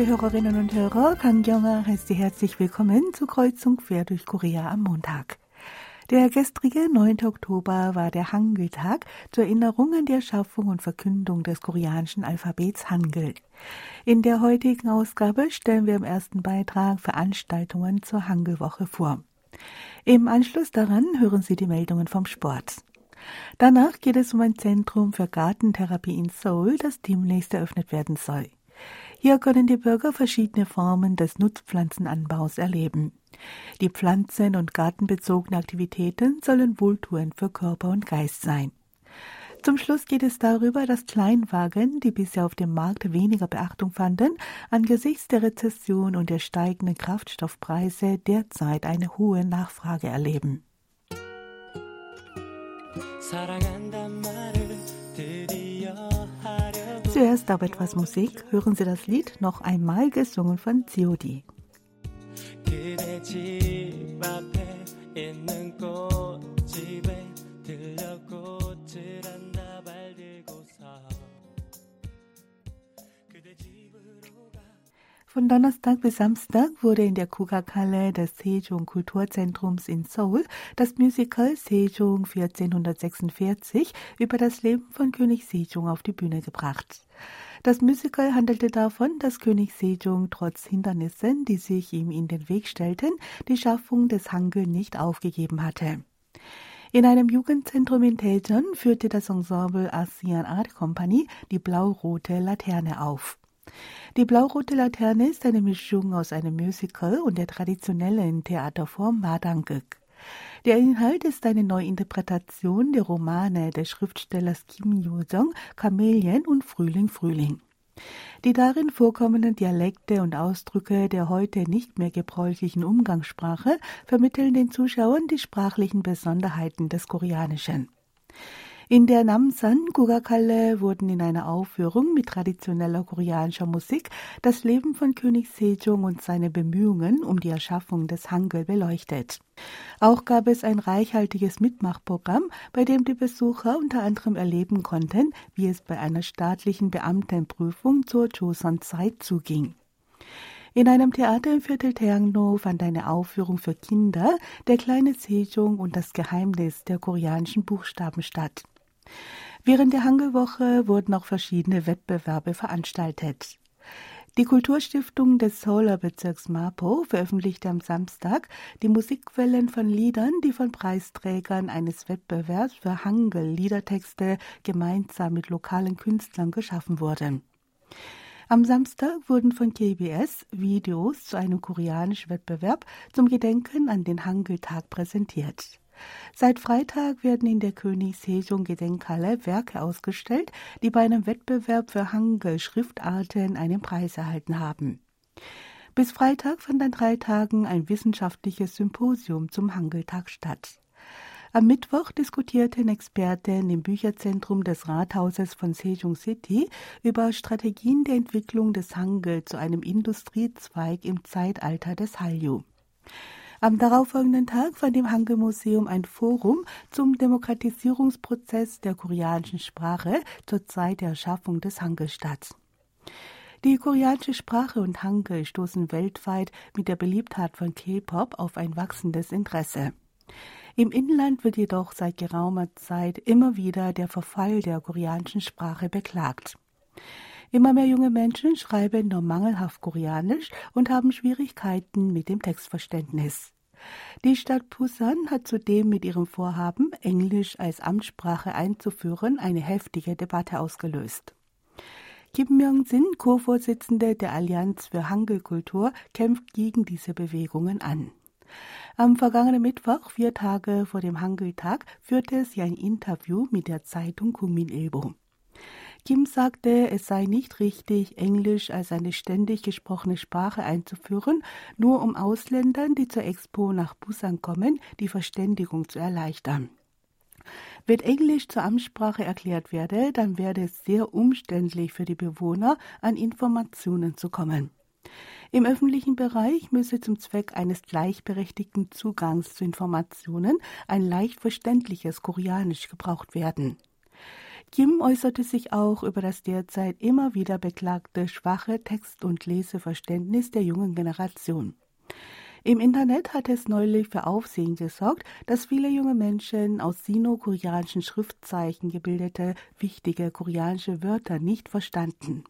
liebe Hörerinnen und Hörer, Kang Kyung-ah heißt Sie herzlich willkommen zur Kreuzung quer durch Korea am Montag. Der gestrige 9. Oktober war der Hangul-Tag zur Erinnerung an die Erschaffung und Verkündung des koreanischen Alphabets Hangul. In der heutigen Ausgabe stellen wir im ersten Beitrag Veranstaltungen zur Hangul-Woche vor. Im Anschluss daran hören Sie die Meldungen vom Sport. Danach geht es um ein Zentrum für Gartentherapie in Seoul, das demnächst eröffnet werden soll. Hier können die Bürger verschiedene Formen des Nutzpflanzenanbaus erleben. Die pflanzen- und gartenbezogene Aktivitäten sollen wohltuend für Körper und Geist sein. Zum Schluss geht es darüber, dass Kleinwagen, die bisher auf dem Markt weniger Beachtung fanden, angesichts der Rezession und der steigenden Kraftstoffpreise derzeit eine hohe Nachfrage erleben. Zuerst aber etwas Musik. Hören Sie das Lied noch einmal gesungen von Ziodi. Von Donnerstag bis Samstag wurde in der Kugakhalle des Sejong Kulturzentrums in Seoul das Musical Sejong 1446 über das Leben von König Sejong auf die Bühne gebracht. Das Musical handelte davon, dass König Sejong trotz Hindernissen, die sich ihm in den Weg stellten, die Schaffung des Hangul nicht aufgegeben hatte. In einem Jugendzentrum in Daejeon führte das Ensemble ASEAN Art Company die blau-rote Laterne auf. Die blau-rote Laterne ist eine Mischung aus einem Musical und der traditionellen Theaterform Madanguk. Der Inhalt ist eine Neuinterpretation der Romane des Schriftstellers Kim Yoo-jong Chamäleon und Frühling Frühling. Die darin vorkommenden Dialekte und Ausdrücke der heute nicht mehr gebräuchlichen Umgangssprache vermitteln den Zuschauern die sprachlichen Besonderheiten des Koreanischen. In der Namsan Gugakalle wurden in einer Aufführung mit traditioneller koreanischer Musik das Leben von König Sejong und seine Bemühungen um die Erschaffung des Hangul beleuchtet. Auch gab es ein reichhaltiges Mitmachprogramm, bei dem die Besucher unter anderem erleben konnten, wie es bei einer staatlichen Beamtenprüfung zur Joseon-Zeit zuging. In einem Theater im Viertel Taegno fand eine Aufführung für Kinder Der kleine Sejong und das Geheimnis der koreanischen Buchstaben statt. Während der Hangelwoche wurden auch verschiedene Wettbewerbe veranstaltet. Die Kulturstiftung des Seouler Bezirks Mapo veröffentlichte am Samstag die Musikquellen von Liedern, die von Preisträgern eines Wettbewerbs für Hangul-Liedertexte gemeinsam mit lokalen Künstlern geschaffen wurden. Am Samstag wurden von KBS Videos zu einem koreanischen Wettbewerb zum Gedenken an den Hangul-Tag präsentiert. Seit Freitag werden in der König Sejong Gedenkhalle Werke ausgestellt, die bei einem Wettbewerb für Hangul-Schriftarten einen Preis erhalten haben. Bis Freitag fand an drei Tagen ein wissenschaftliches Symposium zum Hangul-Tag statt. Am Mittwoch diskutierten Experten im Bücherzentrum des Rathauses von Sejong City über Strategien der Entwicklung des Hangul zu einem Industriezweig im Zeitalter des Hallyu. Am darauffolgenden Tag fand im Hangul-Museum ein Forum zum Demokratisierungsprozess der koreanischen Sprache zur Zeit der Erschaffung des Hangul statt. Die koreanische Sprache und Hangul stoßen weltweit mit der Beliebtheit von K-Pop auf ein wachsendes Interesse. Im Inland wird jedoch seit geraumer Zeit immer wieder der Verfall der koreanischen Sprache beklagt. Immer mehr junge Menschen schreiben nur mangelhaft Koreanisch und haben Schwierigkeiten mit dem Textverständnis. Die Stadt Busan hat zudem mit ihrem Vorhaben, Englisch als Amtssprache einzuführen, eine heftige Debatte ausgelöst. Kim Myung-sin, Co-Vorsitzende der Allianz für Hangul-Kultur, kämpft gegen diese Bewegungen an. Am vergangenen Mittwoch, vier Tage vor dem Hangul-Tag, führte sie ein Interview mit der Zeitung Kumin Ilbo. Kim sagte, es sei nicht richtig, Englisch als eine ständig gesprochene Sprache einzuführen, nur um Ausländern, die zur Expo nach Busan kommen, die Verständigung zu erleichtern. Wenn Englisch zur Amtssprache erklärt werde, dann werde es sehr umständlich für die Bewohner, an Informationen zu kommen. Im öffentlichen Bereich müsse zum Zweck eines gleichberechtigten Zugangs zu Informationen ein leicht verständliches Koreanisch gebraucht werden. Kim äußerte sich auch über das derzeit immer wieder beklagte schwache Text- und Leseverständnis der jungen Generation. Im Internet hat es neulich für Aufsehen gesorgt, dass viele junge Menschen aus sino-koreanischen Schriftzeichen gebildete wichtige koreanische Wörter nicht verstanden.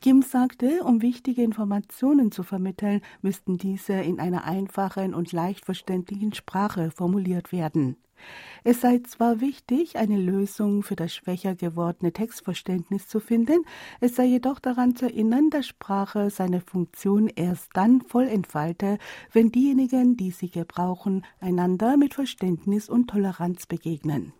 Kim sagte, um wichtige Informationen zu vermitteln, müssten diese in einer einfachen und leicht verständlichen Sprache formuliert werden. Es sei zwar wichtig, eine Lösung für das schwächer gewordene Textverständnis zu finden, es sei jedoch daran zu erinnern, dass Sprache seine Funktion erst dann voll entfalte, wenn diejenigen, die sie gebrauchen, einander mit Verständnis und Toleranz begegnen.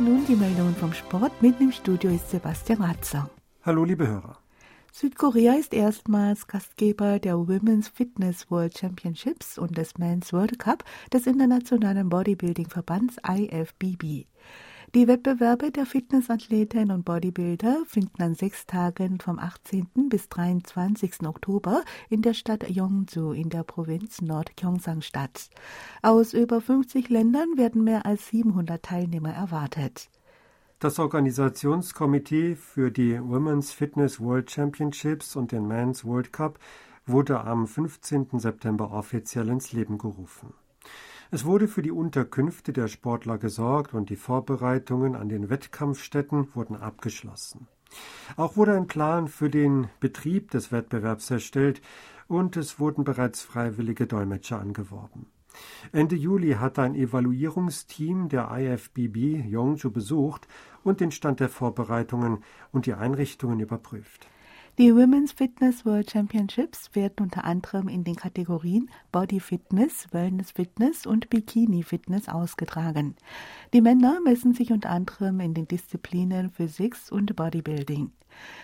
Sie nun die Meldungen vom Sport. Mit im Studio ist Sebastian Ratzer. Hallo, liebe Hörer. Südkorea ist erstmals Gastgeber der Women's Fitness World Championships und des Men's World Cup des internationalen Bodybuilding-Verbands IFBB. Die Wettbewerbe der Fitnessathleten und Bodybuilder finden an sechs Tagen vom 18. bis 23. Oktober in der Stadt Yongju in der Provinz Nordgyeongsang statt. Aus über 50 Ländern werden mehr als 700 Teilnehmer erwartet. Das Organisationskomitee für die Women's Fitness World Championships und den Men's World Cup wurde am 15. September offiziell ins Leben gerufen. Es wurde für die Unterkünfte der Sportler gesorgt und die Vorbereitungen an den Wettkampfstätten wurden abgeschlossen. Auch wurde ein Plan für den Betrieb des Wettbewerbs erstellt und es wurden bereits freiwillige Dolmetscher angeworben. Ende Juli hat ein Evaluierungsteam der IFBB Yongju besucht und den Stand der Vorbereitungen und die Einrichtungen überprüft. Die Women's Fitness World Championships werden unter anderem in den Kategorien Body Fitness, Wellness Fitness und Bikini Fitness ausgetragen. Die Männer messen sich unter anderem in den Disziplinen Physik und Bodybuilding.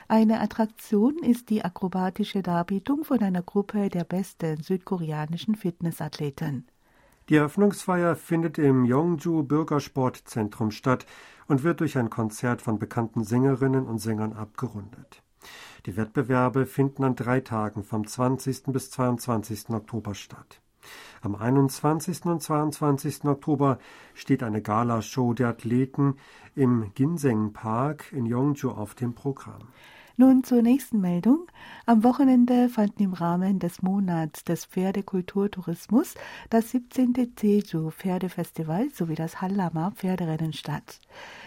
Eine Attraktion ist die akrobatische Darbietung von einer Gruppe der besten südkoreanischen Fitnessathleten. Die Eröffnungsfeier findet im Yongju Bürgersportzentrum statt und wird durch ein Konzert von bekannten Sängerinnen und Sängern abgerundet. Die Wettbewerbe finden an drei Tagen vom 20. bis 22. Oktober statt. Am 21. und 22. Oktober steht eine Galashow der Athleten im Ginseng Park in Yongju auf dem Programm. Nun zur nächsten Meldung. Am Wochenende fanden im Rahmen des Monats des Pferdekulturtourismus das 17. Jeju Pferdefestival sowie das Hallama Pferderennen statt.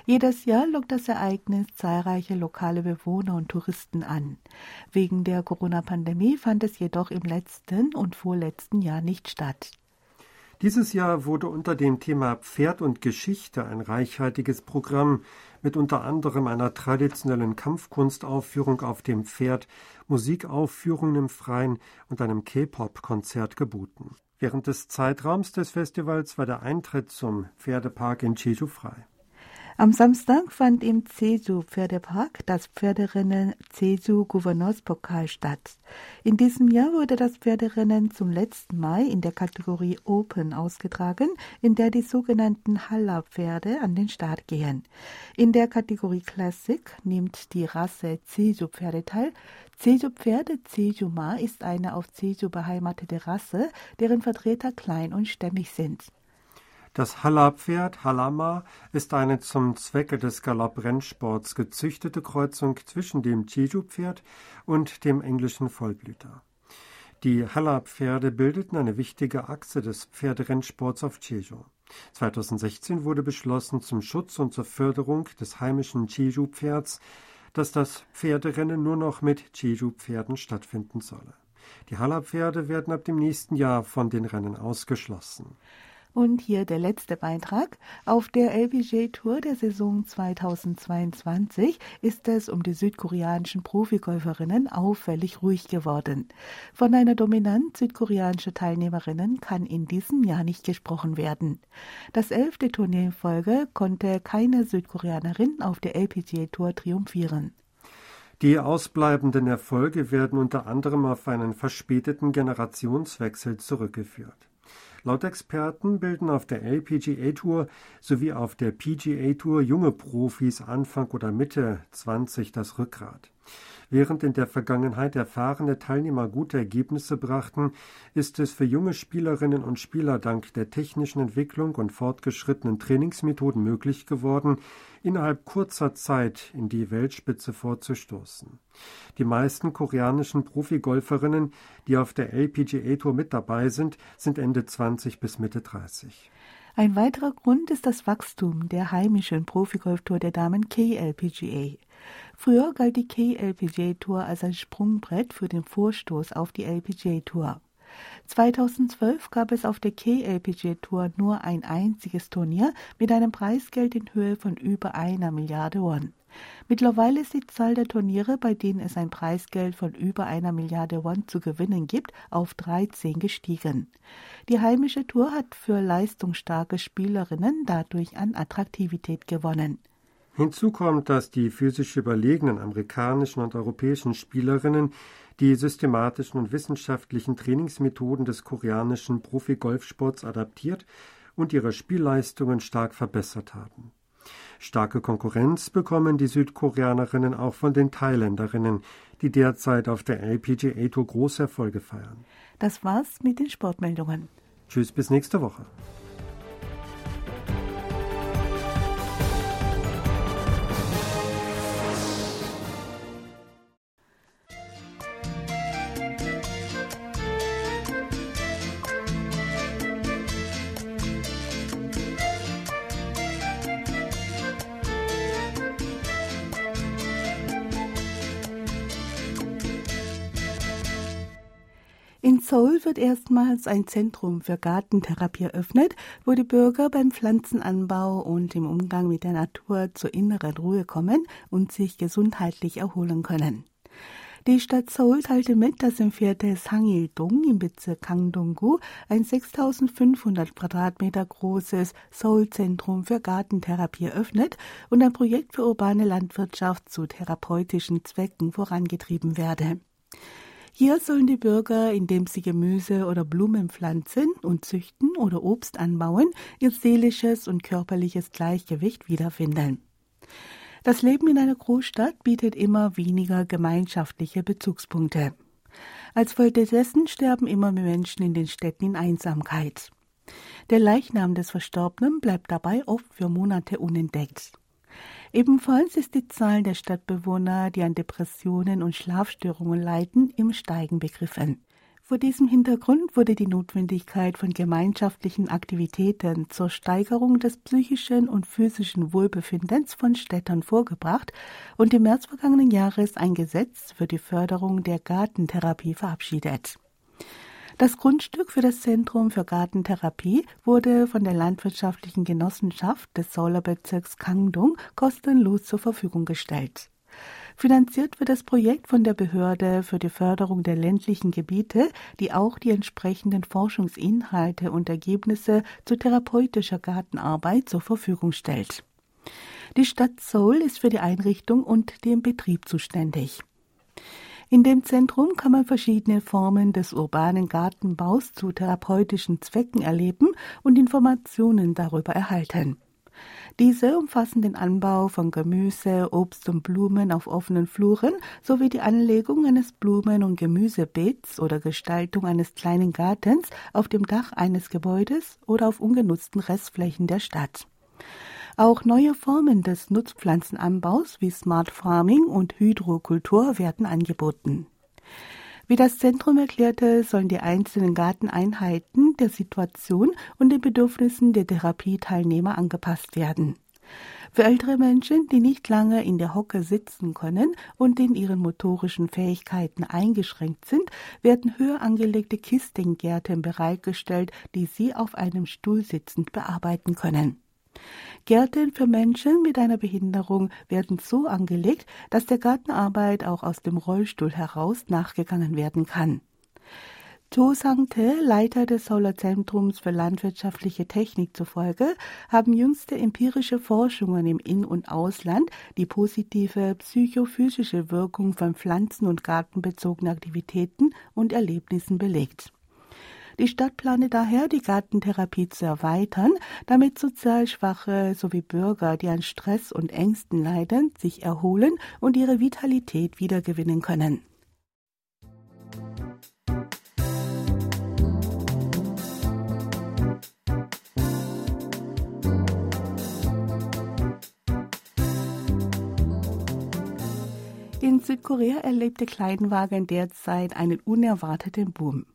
Jedes Jahr lockt das Ereignis zahlreiche lokale Bewohner und Touristen an. Wegen der Corona-Pandemie fand es jedoch im letzten und vorletzten Jahr nicht statt. Dieses Jahr wurde unter dem Thema Pferd und Geschichte ein reichhaltiges Programm mit unter anderem einer traditionellen Kampfkunstaufführung auf dem Pferd, Musikaufführungen im Freien und einem K-Pop-Konzert geboten. Während des Zeitraums des Festivals war der Eintritt zum Pferdepark in Jeju frei. Am Samstag fand im Jeju Pferdepark das Pferderennen Jeju Gouverneurspokal statt. In diesem Jahr wurde das Pferderennen zum letzten Mal in der Kategorie Open ausgetragen, in der die sogenannten Halla-Pferde an den Start gehen. In der Kategorie Classic nimmt die Rasse Jeju-Pferde teil. Jeju-Pferde Jeju-Ma ist eine auf Jeju beheimatete Rasse, deren Vertreter klein und stämmig sind. Das Halla-Pferd Hallama ist eine zum Zwecke des Galopprennsports gezüchtete Kreuzung zwischen dem Jeju-Pferd und dem englischen Vollblüter. Die Halla-Pferde bildeten eine wichtige Achse des Pferderennsports auf Jeju. 2016 wurde beschlossen, zum Schutz und zur Förderung des heimischen Jeju-Pferds, dass das Pferderennen nur noch mit Jeju-Pferden stattfinden solle. Die Halla-Pferde werden ab dem nächsten Jahr von den Rennen ausgeschlossen. Und hier der letzte Beitrag. Auf der LPGA Tour der Saison 2022 ist es um die südkoreanischen Profigolferinnen auffällig ruhig geworden. Von einer Dominanz südkoreanischer Teilnehmerinnen kann in diesem Jahr nicht gesprochen werden. Das elfte Turnier in Folge konnte keine Südkoreanerin auf der LPGA Tour triumphieren. Die ausbleibenden Erfolge werden unter anderem auf einen verspäteten Generationswechsel zurückgeführt. Laut Experten bilden auf der LPGA Tour sowie auf der PGA Tour junge Profis Anfang oder Mitte 20 das Rückgrat. Während in der Vergangenheit erfahrene Teilnehmer gute Ergebnisse brachten, ist es für junge Spielerinnen und Spieler dank der technischen Entwicklung und fortgeschrittenen Trainingsmethoden möglich geworden, innerhalb kurzer Zeit in die Weltspitze vorzustoßen. Die meisten koreanischen Profigolferinnen, die auf der LPGA Tour mit dabei sind, sind Ende 20 bis Mitte 30. Ein weiterer Grund ist das Wachstum der heimischen Profigolftour der Damen KLPGA. Früher galt die KLPGA Tour als ein Sprungbrett für den Vorstoß auf die LPGA Tour. 2012 gab es auf der KLPGA Tour nur ein einziges Turnier mit einem Preisgeld in Höhe von über einer Milliarde Won. Mittlerweile ist die Zahl der Turniere, bei denen es ein Preisgeld von über einer Milliarde Won zu gewinnen gibt, auf 13 gestiegen. Die heimische Tour hat für leistungsstarke Spielerinnen dadurch an Attraktivität gewonnen. Hinzu kommt, dass die physisch überlegenen amerikanischen und europäischen Spielerinnen die systematischen und wissenschaftlichen Trainingsmethoden des koreanischen Profi-Golfsports adaptiert und ihre Spielleistungen stark verbessert haben. Starke Konkurrenz bekommen die Südkoreanerinnen auch von den Thailänderinnen, die derzeit auf der LPGA Tour große Erfolge feiern. Das war's mit den Sportmeldungen. Tschüss, bis nächste Woche. In Seoul wird erstmals ein Zentrum für Gartentherapie eröffnet, wo die Bürger beim Pflanzenanbau und im Umgang mit der Natur zur inneren Ruhe kommen und sich gesundheitlich erholen können. Die Stadt Seoul teilte mit, dass im Viertel Sangil-dong im Bezirk Gangdong-gu ein 6500 Quadratmeter großes Seoul-Zentrum für Gartentherapie eröffnet und ein Projekt für urbane Landwirtschaft zu therapeutischen Zwecken vorangetrieben werde. Hier sollen die Bürger, indem sie Gemüse oder Blumen pflanzen und züchten oder Obst anbauen, ihr seelisches und körperliches Gleichgewicht wiederfinden. Das Leben in einer Großstadt bietet immer weniger gemeinschaftliche Bezugspunkte. Als Folge dessen sterben immer mehr Menschen in den Städten in Einsamkeit. Der Leichnam des Verstorbenen bleibt dabei oft für Monate unentdeckt. Ebenfalls ist die Zahl der Stadtbewohner, die an Depressionen und Schlafstörungen leiden, im Steigen begriffen. Vor diesem Hintergrund wurde die Notwendigkeit von gemeinschaftlichen Aktivitäten zur Steigerung des psychischen und physischen Wohlbefindens von Städtern vorgebracht und im März vergangenen Jahres ein Gesetz für die Förderung der Gartentherapie verabschiedet. Das Grundstück für das Zentrum für Gartentherapie wurde von der Landwirtschaftlichen Genossenschaft des Solar-Bezirks Kangdong kostenlos zur Verfügung gestellt. Finanziert wird das Projekt von der Behörde für die Förderung der ländlichen Gebiete, die auch die entsprechenden Forschungsinhalte und Ergebnisse zu therapeutischer Gartenarbeit zur Verfügung stellt. Die Stadt Seoul ist für die Einrichtung und den Betrieb zuständig. In dem Zentrum kann man verschiedene Formen des urbanen Gartenbaus zu therapeutischen Zwecken erleben und Informationen darüber erhalten. Diese umfassen den Anbau von Gemüse, Obst und Blumen auf offenen Fluren sowie die Anlegung eines Blumen- und Gemüsebeets oder Gestaltung eines kleinen Gartens auf dem Dach eines Gebäudes oder auf ungenutzten Restflächen der Stadt. Auch neue Formen des Nutzpflanzenanbaus wie Smart Farming und Hydrokultur werden angeboten. Wie das Zentrum erklärte, sollen die einzelnen Garteneinheiten der Situation und den Bedürfnissen der Therapieteilnehmer angepasst werden. Für ältere Menschen, die nicht lange in der Hocke sitzen können und in ihren motorischen Fähigkeiten eingeschränkt sind, werden höher angelegte Kistengärten bereitgestellt, die sie auf einem Stuhl sitzend bearbeiten können. Gärten für Menschen mit einer Behinderung werden so angelegt, dass der Gartenarbeit auch aus dem Rollstuhl heraus nachgegangen werden kann. To Sangte, Leiter des Solarzentrums für landwirtschaftliche Technik zufolge, haben jüngste empirische Forschungen im In- und Ausland die positive psychophysische Wirkung von pflanzen- und gartenbezogenen Aktivitäten und Erlebnissen belegt. Die Stadt plane daher, die Gartentherapie zu erweitern, damit sozial Schwache sowie Bürger, die an Stress und Ängsten leiden, sich erholen und ihre Vitalität wiedergewinnen können. In Südkorea erlebt der Kleinwagen derzeit einen unerwarteten Boom.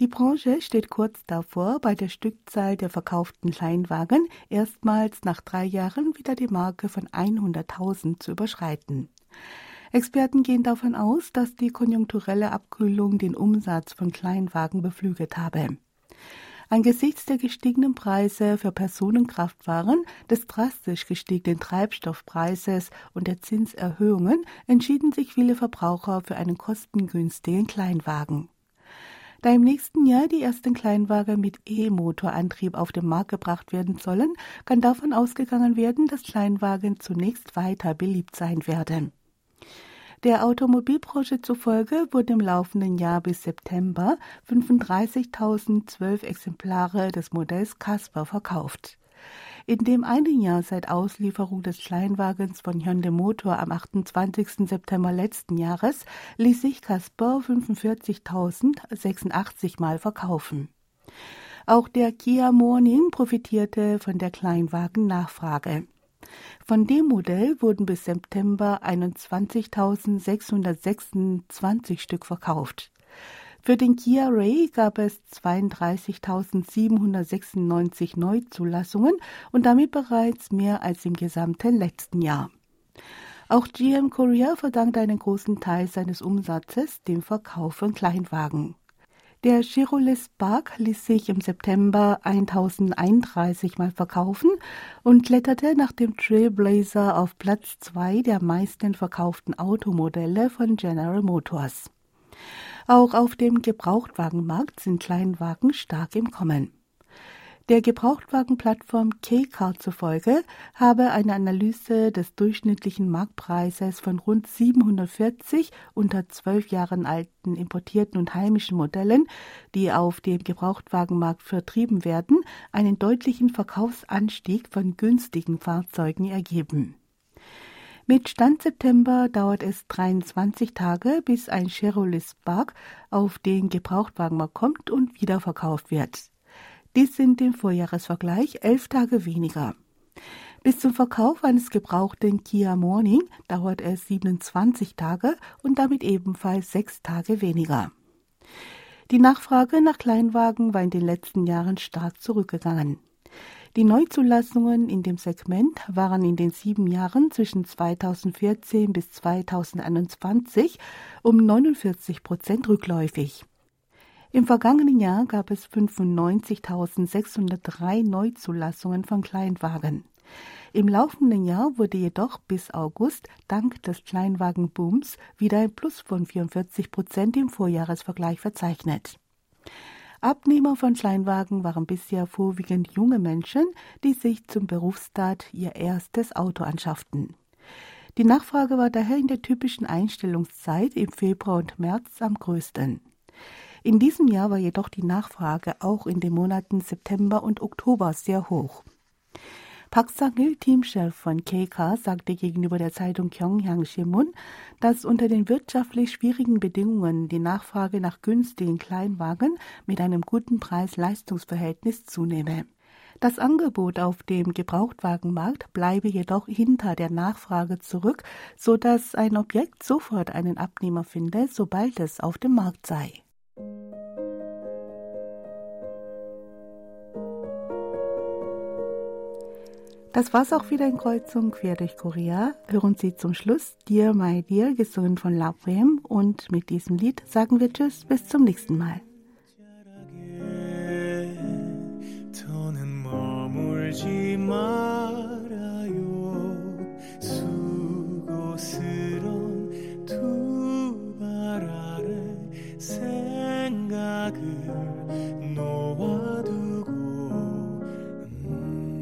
Die Branche steht kurz davor, bei der Stückzahl der verkauften Kleinwagen erstmals nach drei Jahren wieder die Marke von 100.000 zu überschreiten. Experten gehen davon aus, dass die konjunkturelle Abkühlung den Umsatz von Kleinwagen beflügelt habe. Angesichts der gestiegenen Preise für Personenkraftwaren, des drastisch gestiegenen Treibstoffpreises und der Zinserhöhungen entschieden sich viele Verbraucher für einen kostengünstigen Kleinwagen. Da im nächsten Jahr die ersten Kleinwagen mit E-Motorantrieb auf den Markt gebracht werden sollen, kann davon ausgegangen werden, dass Kleinwagen zunächst weiter beliebt sein werden. Der Automobilbranche zufolge wurden im laufenden Jahr bis September 35.012 Exemplare des Modells Casper verkauft. In dem einen Jahr seit Auslieferung des Kleinwagens von Hyundai Motor am 28. September letzten Jahres ließ sich Casper 45.086 Mal verkaufen. Auch der Kia Morning profitierte von der Kleinwagen-Nachfrage. Von dem Modell wurden bis September 21.626 Stück verkauft. Für den Kia Ray gab es 32.796 Neuzulassungen und damit bereits mehr als im gesamten letzten Jahr. Auch GM Korea verdankt einen großen Teil seines Umsatzes dem Verkauf von Kleinwagen. Der Chevrolet Spark ließ sich im September 1031 Mal verkaufen und kletterte nach dem Trailblazer auf Platz 2 der meisten verkauften Automodelle von General Motors. Auch auf dem Gebrauchtwagenmarkt sind Kleinwagen stark im Kommen. Der Gebrauchtwagenplattform K-Car zufolge habe eine Analyse des durchschnittlichen Marktpreises von rund 740 unter zwölf Jahren alten importierten und heimischen Modellen, die auf dem Gebrauchtwagenmarkt vertrieben werden, einen deutlichen Verkaufsanstieg von günstigen Fahrzeugen ergeben. Mit Stand September dauert es 23 Tage, bis ein Chevrolet Spark auf den Gebrauchtwagenmarkt kommt und wiederverkauft wird. Dies sind im Vorjahresvergleich elf Tage weniger. Bis zum Verkauf eines gebrauchten Kia Morning dauert es 27 Tage und damit ebenfalls sechs Tage weniger. Die Nachfrage nach Kleinwagen war in den letzten Jahren stark zurückgegangen. Die Neuzulassungen in dem Segment waren in den sieben Jahren zwischen 2014 bis 2021 um 49 Prozent rückläufig. Im vergangenen Jahr gab es 95.603 Neuzulassungen von Kleinwagen. Im laufenden Jahr wurde jedoch bis August dank des Kleinwagenbooms wieder ein Plus von 44 Prozent im Vorjahresvergleich verzeichnet. Abnehmer von Kleinwagen waren bisher vorwiegend junge Menschen, die sich zum Berufsstart ihr erstes Auto anschafften. Die Nachfrage war daher in der typischen Einstellungszeit im Februar und März am größten. In diesem Jahr war jedoch die Nachfrage auch in den Monaten September und Oktober sehr hoch. Park Sang-il, Teamchef von KK, sagte gegenüber der Zeitung Gyeongyang Shimun, dass unter den wirtschaftlich schwierigen Bedingungen die Nachfrage nach günstigen Kleinwagen mit einem guten Preis-Leistungsverhältnis zunehme. Das Angebot auf dem Gebrauchtwagenmarkt bleibe jedoch hinter der Nachfrage zurück, so dass ein Objekt sofort einen Abnehmer finde, sobald es auf dem Markt sei. Das war's auch wieder in Kreuzung quer durch Korea. Hören Sie zum Schluss Dear My Dear, gesungen von La Bohème. Und mit diesem Lied sagen wir Tschüss, bis zum nächsten Mal.